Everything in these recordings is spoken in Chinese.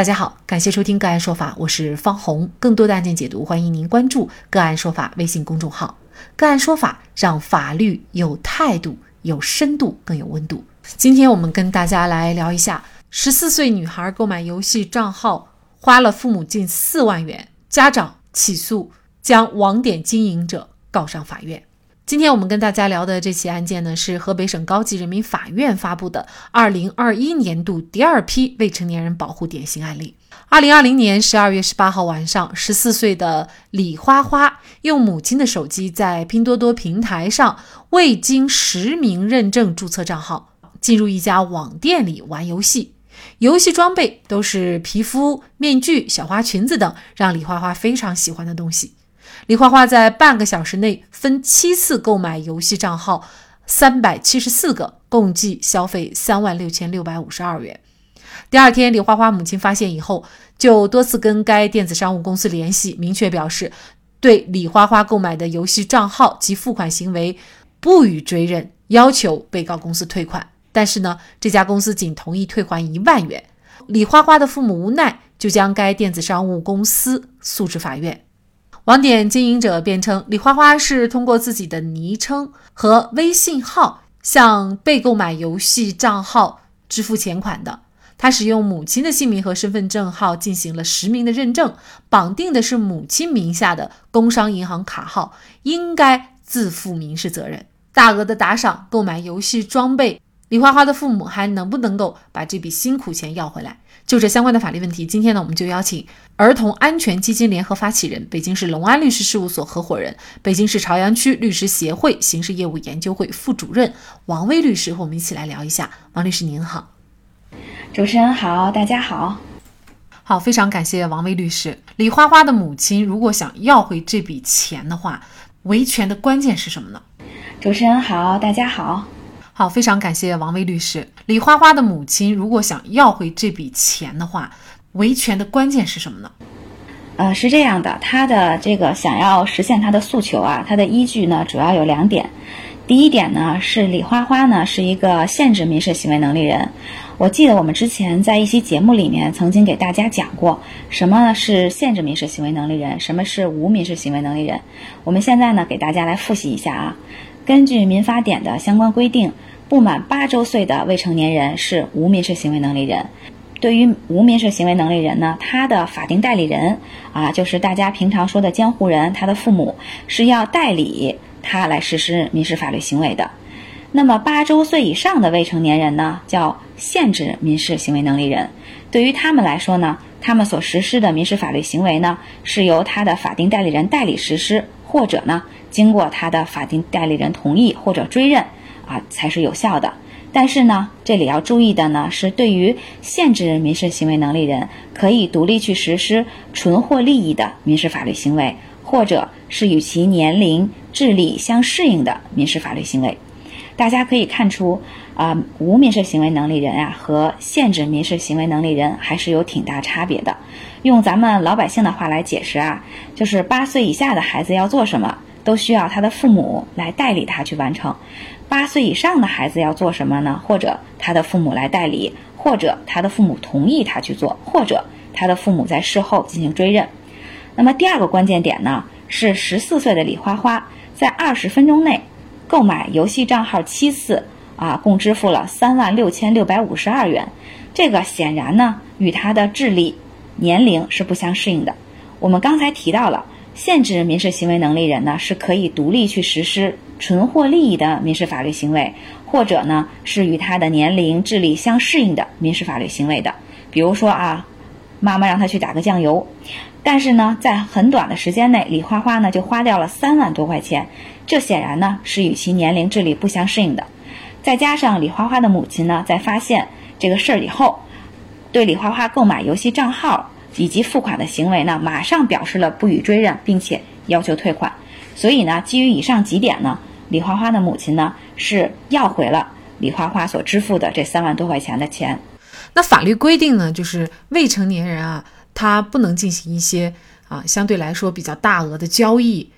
大家好，感谢收听个案说法，我是方红。更多的案件解读，欢迎您关注个案说法微信公众号。个案说法让法律有态度、有深度、更有温度。今天我们跟大家来聊一下：十四岁女孩购买游戏账号花了父母近四万元，家长起诉将网点经营者告上法院。今天我们跟大家聊的这起案件呢，是河北省高级人民法院发布的二零二一年度第二批未成年人保护典型案例。二零二零年十二月十八号晚上，十四岁的李花花用母亲的手机在拼多多平台上未经实名认证注册账号，进入一家网店里玩游戏，游戏装备都是皮肤、面具、小花裙子等，让李花花非常喜欢的东西。李花花在半个小时内分七次购买游戏账号三百七十四个，共计消费三万六千六百五十二元。第二天，李花花母亲发现以后，就多次跟该电子商务公司联系，明确表示对李花花购买的游戏账号及付款行为不予追认，要求被告公司退款。但是呢，这家公司仅同意退还一万元。李花花的父母无奈，就将该电子商务公司诉至法院。网点经营者辩称，李花花是通过自己的昵称和微信号向被购买游戏账号支付钱款的。他使用母亲的姓名和身份证号进行了实名的认证，绑定的是母亲名下的工商银行卡号，应该自负民事责任。大额的打赏购买游戏装备。李花花的父母还能不能够把这笔辛苦钱要回来？就这相关的法律问题，今天呢，我们就邀请儿童安全基金联合发起人、北京市隆安律师事务所合伙人、北京市朝阳区律师协会刑事业务研究会副主任王威律师和我们一起来聊一下。王律师您好，主持人好，大家好，好，非常感谢王威律师。李花花的母亲如果想要回这笔钱的话，维权的关键是什么呢？主持人好，大家好。好，非常感谢王威律师。李花花的母亲如果想要回这笔钱的话，维权的关键是什么呢？呃，是这样的，他的这个想要实现他的诉求啊，他的依据呢主要有两点。第一点呢是李花花呢是一个限制民事行为能力人。我记得我们之前在一期节目里面曾经给大家讲过，什么是限制民事行为能力人，什么是无民事行为能力人。我们现在呢给大家来复习一下啊。根据民法典的相关规定。不满八周岁的未成年人是无民事行为能力人。对于无民事行为能力人呢，他的法定代理人啊，就是大家平常说的监护人，他的父母是要代理他来实施民事法律行为的。那么八周岁以上的未成年人呢，叫限制民事行为能力人。对于他们来说呢，他们所实施的民事法律行为呢，是由他的法定代理人代理实施，或者呢，经过他的法定代理人同意或者追认。啊，才是有效的。但是呢，这里要注意的呢是，对于限制民事行为能力人，可以独立去实施纯获利益的民事法律行为，或者是与其年龄、智力相适应的民事法律行为。大家可以看出，啊，无民事行为能力人啊和限制民事行为能力人还是有挺大差别的。用咱们老百姓的话来解释啊，就是八岁以下的孩子要做什么，都需要他的父母来代理他去完成。八岁以上的孩子要做什么呢？或者他的父母来代理，或者他的父母同意他去做，或者他的父母在事后进行追认。那么第二个关键点呢，是十四岁的李花花在二十分钟内购买游戏账号七次，啊，共支付了三万六千六百五十二元。这个显然呢，与他的智力、年龄是不相适应的。我们刚才提到了。限制民事行为能力人呢，是可以独立去实施纯获利益的民事法律行为，或者呢是与他的年龄、智力相适应的民事法律行为的。比如说啊，妈妈让他去打个酱油，但是呢，在很短的时间内，李花花呢就花掉了三万多块钱，这显然呢是与其年龄、智力不相适应的。再加上李花花的母亲呢，在发现这个事儿以后，对李花花购买游戏账号。以及付款的行为呢，马上表示了不予追认，并且要求退款。所以呢，基于以上几点呢，李花花的母亲呢是要回了李花花所支付的这三万多块钱的钱。那法律规定呢，就是未成年人啊，他不能进行一些啊相对来说比较大额的交易，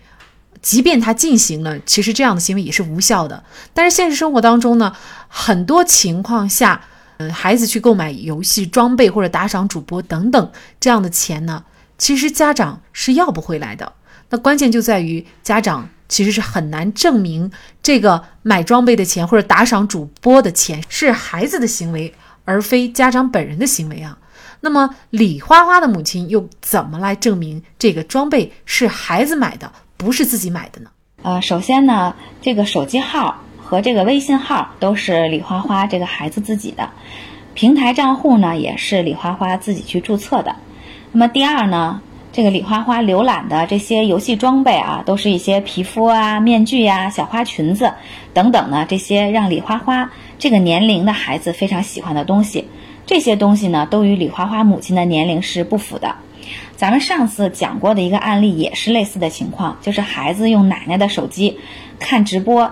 即便他进行了，其实这样的行为也是无效的。但是现实生活当中呢，很多情况下。孩子去购买游戏装备或者打赏主播等等这样的钱呢，其实家长是要不回来的。那关键就在于家长其实是很难证明这个买装备的钱或者打赏主播的钱是孩子的行为，而非家长本人的行为啊。那么李花花的母亲又怎么来证明这个装备是孩子买的，不是自己买的呢？呃，首先呢，这个手机号。和这个微信号都是李花花这个孩子自己的，平台账户呢也是李花花自己去注册的。那么第二呢，这个李花花浏览的这些游戏装备啊，都是一些皮肤啊、面具呀、小花裙子等等呢，这些让李花花这个年龄的孩子非常喜欢的东西。这些东西呢，都与李花花母亲的年龄是不符的。咱们上次讲过的一个案例也是类似的情况，就是孩子用奶奶的手机看直播。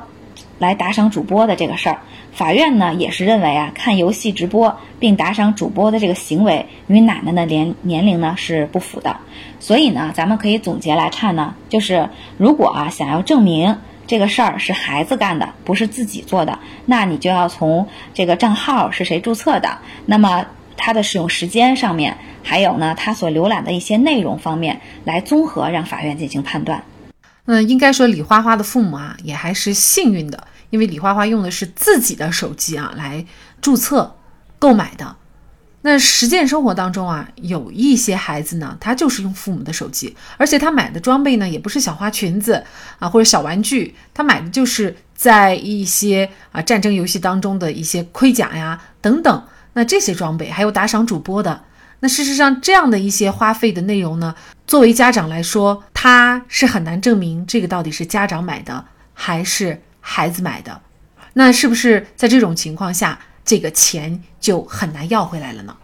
来打赏主播的这个事儿，法院呢也是认为啊，看游戏直播并打赏主播的这个行为与奶奶的年年龄呢是不符的。所以呢，咱们可以总结来看呢，就是如果啊想要证明这个事儿是孩子干的，不是自己做的，那你就要从这个账号是谁注册的，那么它的使用时间上面，还有呢他所浏览的一些内容方面来综合让法院进行判断。嗯，应该说李花花的父母啊也还是幸运的。因为李花花用的是自己的手机啊来注册购买的，那实践生活当中啊，有一些孩子呢，他就是用父母的手机，而且他买的装备呢，也不是小花裙子啊或者小玩具，他买的就是在一些啊战争游戏当中的一些盔甲呀等等，那这些装备还有打赏主播的，那事实上这样的一些花费的内容呢，作为家长来说，他是很难证明这个到底是家长买的还是。孩子买的，那是不是在这种情况下，这个钱就很难要回来了呢？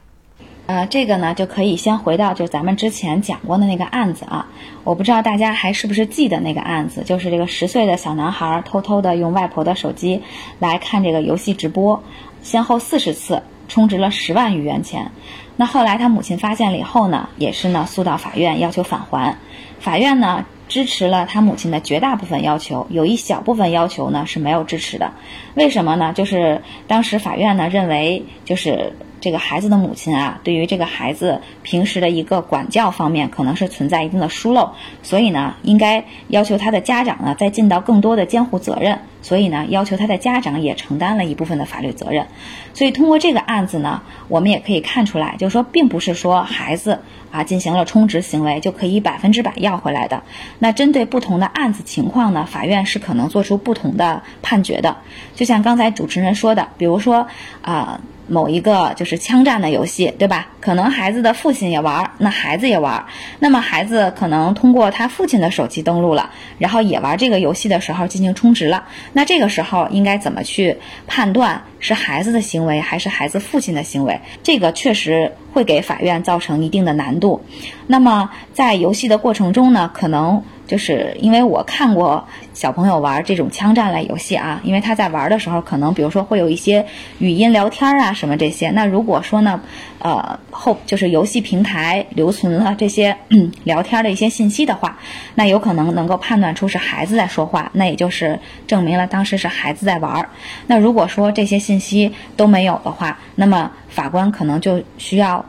呃，这个呢就可以先回到就咱们之前讲过的那个案子啊，我不知道大家还是不是记得那个案子，就是这个十岁的小男孩偷偷的用外婆的手机来看这个游戏直播，先后四十次充值了十万余元钱。那后来他母亲发现了以后呢，也是呢诉到法院要求返还，法院呢。支持了他母亲的绝大部分要求，有一小部分要求呢是没有支持的。为什么呢？就是当时法院呢认为，就是这个孩子的母亲啊，对于这个孩子平时的一个管教方面，可能是存在一定的疏漏，所以呢，应该要求他的家长呢再尽到更多的监护责任。所以呢，要求他的家长也承担了一部分的法律责任。所以通过这个案子呢，我们也可以看出来，就是说，并不是说孩子啊进行了充值行为就可以百分之百要回来的。那针对不同的案子情况呢，法院是可能做出不同的判决的。就像刚才主持人说的，比如说啊。某一个就是枪战的游戏，对吧？可能孩子的父亲也玩，那孩子也玩，那么孩子可能通过他父亲的手机登录了，然后也玩这个游戏的时候进行充值了。那这个时候应该怎么去判断是孩子的行为还是孩子父亲的行为？这个确实会给法院造成一定的难度。那么在游戏的过程中呢，可能。就是因为我看过小朋友玩这种枪战类游戏啊，因为他在玩的时候，可能比如说会有一些语音聊天啊什么这些。那如果说呢，呃后就是游戏平台留存了这些聊天的一些信息的话，那有可能能够判断出是孩子在说话，那也就是证明了当时是孩子在玩。那如果说这些信息都没有的话，那么法官可能就需要。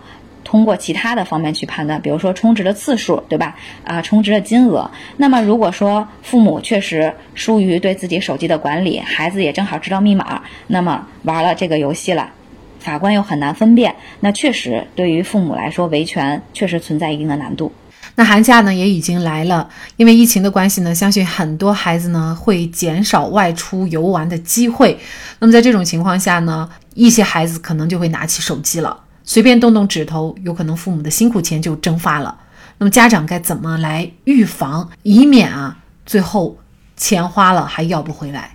通过其他的方面去判断，比如说充值的次数，对吧？啊，充值的金额。那么如果说父母确实疏于对自己手机的管理，孩子也正好知道密码，那么玩了这个游戏了，法官又很难分辨，那确实对于父母来说维权确实存在一定的难度。那寒假呢也已经来了，因为疫情的关系呢，相信很多孩子呢会减少外出游玩的机会。那么在这种情况下呢，一些孩子可能就会拿起手机了。随便动动指头，有可能父母的辛苦钱就蒸发了。那么家长该怎么来预防，以免啊最后钱花了还要不回来？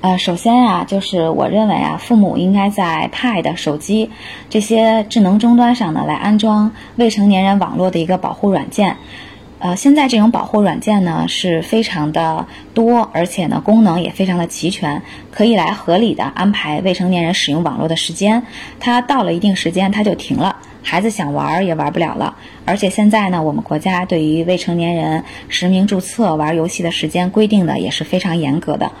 呃，首先啊，就是我认为啊，父母应该在 Pad、手机这些智能终端上呢来安装未成年人网络的一个保护软件。呃，现在这种保护软件呢是非常的多，而且呢功能也非常的齐全，可以来合理的安排未成年人使用网络的时间。它到了一定时间它就停了，孩子想玩也玩不了了。而且现在呢，我们国家对于未成年人实名注册玩游戏的时间规定的也是非常严格的。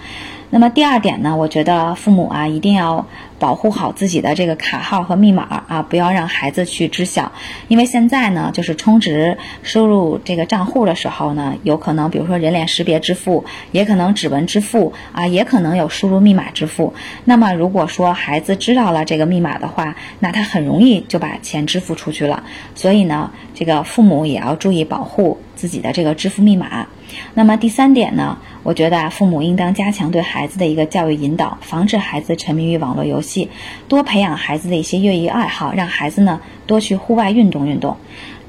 那么第二点呢，我觉得父母啊一定要保护好自己的这个卡号和密码啊，不要让孩子去知晓，因为现在呢，就是充值输入这个账户的时候呢，有可能比如说人脸识别支付，也可能指纹支付啊，也可能有输入密码支付。那么如果说孩子知道了这个密码的话，那他很容易就把钱支付出去了。所以呢，这个父母也要注意保护自己的这个支付密码。那么第三点呢，我觉得啊，父母应当加强对孩子的一个教育引导，防止孩子沉迷于网络游戏，多培养孩子的一些业余爱好，让孩子呢多去户外运动运动。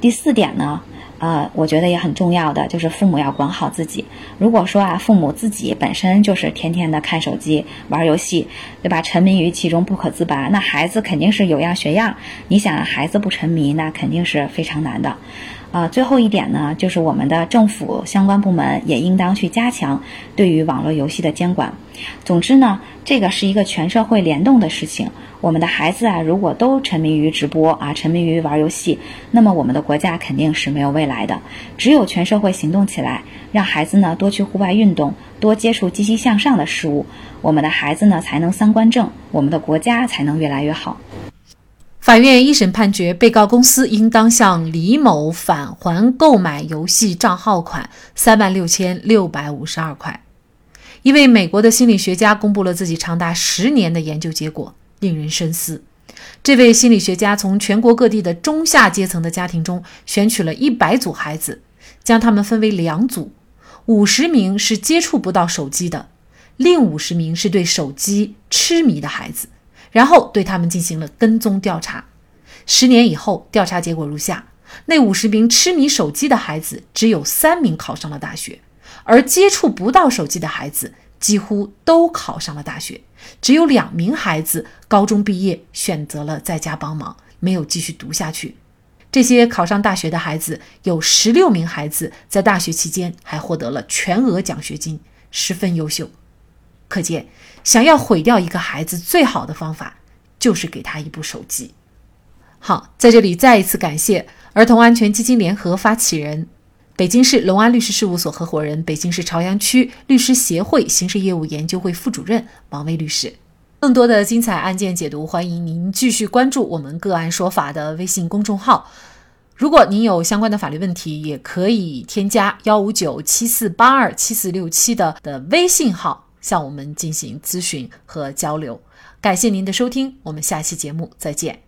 第四点呢，呃，我觉得也很重要的就是父母要管好自己。如果说啊，父母自己本身就是天天的看手机、玩游戏，对吧？沉迷于其中不可自拔，那孩子肯定是有样学样。你想孩子不沉迷，那肯定是非常难的。啊，最后一点呢，就是我们的政府相关部门也应当去加强对于网络游戏的监管。总之呢，这个是一个全社会联动的事情。我们的孩子啊，如果都沉迷于直播啊，沉迷于玩游戏，那么我们的国家肯定是没有未来来的。只有全社会行动起来，让孩子呢多去户外运动，多接触积极向上的事物，我们的孩子呢才能三观正，我们的国家才能越来越好。法院一审判决，被告公司应当向李某返还购买游戏账号款三万六千六百五十二块。一位美国的心理学家公布了自己长达十年的研究结果，令人深思。这位心理学家从全国各地的中下阶层的家庭中选取了一百组孩子，将他们分为两组：五十名是接触不到手机的，另五十名是对手机痴迷的孩子。然后对他们进行了跟踪调查，十年以后，调查结果如下：那五十名痴迷手机的孩子，只有三名考上了大学；而接触不到手机的孩子，几乎都考上了大学。只有两名孩子高中毕业选择了在家帮忙，没有继续读下去。这些考上大学的孩子，有十六名孩子在大学期间还获得了全额奖学金，十分优秀。可见，想要毁掉一个孩子，最好的方法就是给他一部手机。好，在这里再一次感谢儿童安全基金联合发起人、北京市隆安律师事务所合伙人、北京市朝阳区律师协会刑事业务研究会副主任王威律师。更多的精彩案件解读，欢迎您继续关注我们“个案说法”的微信公众号。如果您有相关的法律问题，也可以添加幺五九七四八二七四六七的的微信号。向我们进行咨询和交流，感谢您的收听，我们下期节目再见。